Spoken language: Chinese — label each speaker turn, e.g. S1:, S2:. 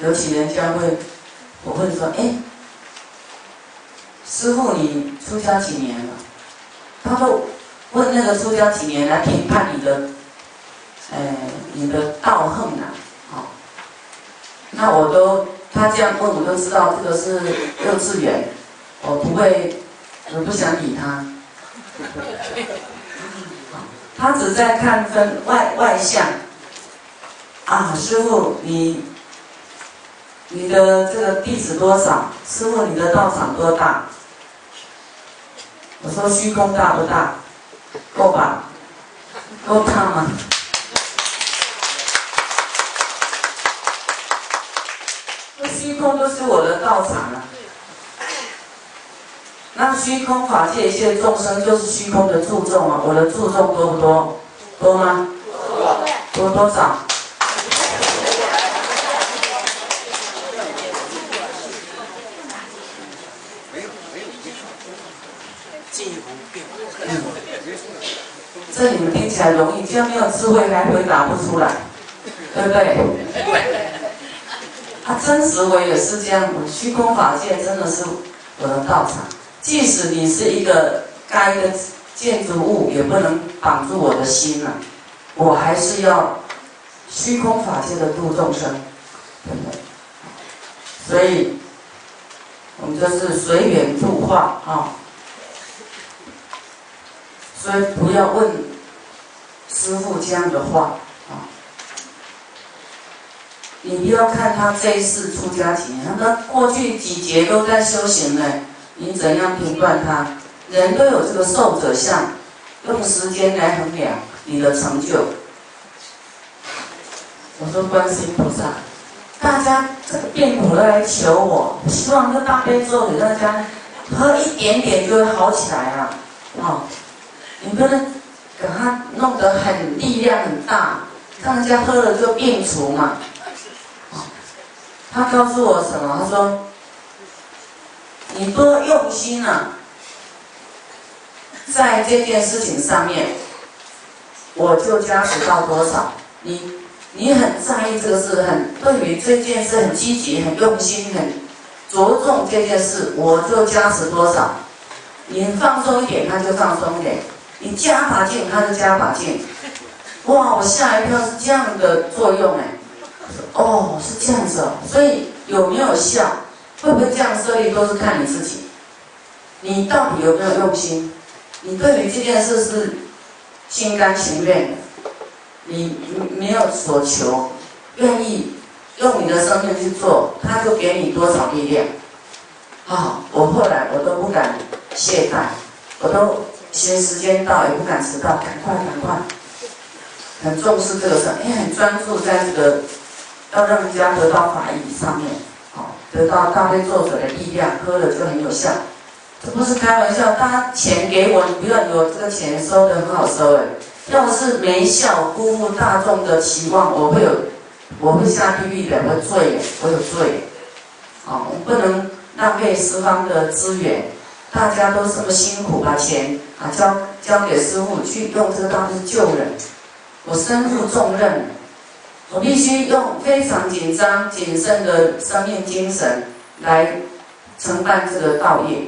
S1: 尤其人家会，我会说，哎，师傅你出家几年了？他都问那个出家几年来评判你的，呃，你的道行啊，好，那我都他这样问，我都知道这个是幼稚园，我不会，我不想理他。他只在看分外外相。啊，师傅，你你的这个弟子多少？师傅，你的道场多大？我说虚空大不大？够吧？够大吗？这虚空都是我的道场啊。那虚空法界一切众生就是虚空的注重啊，我的注重多不多？多吗？多多少？这你们听起来容易，这样没有智慧还回答不出来，对不对？他真实为也是这样，虚空法界真的是我的道场。即使你是一个该的建筑物，也不能绑住我的心了。我还是要虚空法界的度众生，所以，我们就是随缘度化啊。所以不要问师傅这样的话啊！你不要看他这一世出家几年，他过去几劫都在修行呢。你怎样评断他？人都有这个受者相，用时间来衡量你的成就。我说观世音菩萨，大家这个病苦的来求我，希望这大悲咒给大家喝一点点就会好起来啊！啊！你不能给他弄得很力量很大，让人家喝了就病除嘛。他告诉我什么？他说：“你多用心啊，在这件事情上面，我就加持到多少。你你很在意这个事，很对于这件事很积极、很用心、很着重这件事，我就加持多少。你放松一点，他就放松一点。”你加把劲，他就加把劲。哇，我吓一跳，是这样的作用哎。哦，是这样子哦。所以有没有效，会不会这样设立，都是看你自己。你到底有没有用心？你对于这件事是心甘情愿的，你没有所求，愿意用你的生命去做，他就给你多少力量。好，我后来我都不敢懈怠，我都。嫌时间到也不敢迟到，赶快赶快，很重视这个事，也很专注在这个要让人家得到法益上面，好，得到大悲作者的力量，喝了就很有效。这不是开玩笑，他钱给我，你不要有这个钱收的很好收哎。要是没效，辜负大众的期望，我会有，我会下地狱的，我罪，我有罪。好，我不能浪费十方的资源。大家都这么辛苦，把钱啊交交给师傅去用这个东西救人，我身负重任，我必须用非常紧张谨慎的生命精神来承办这个道业。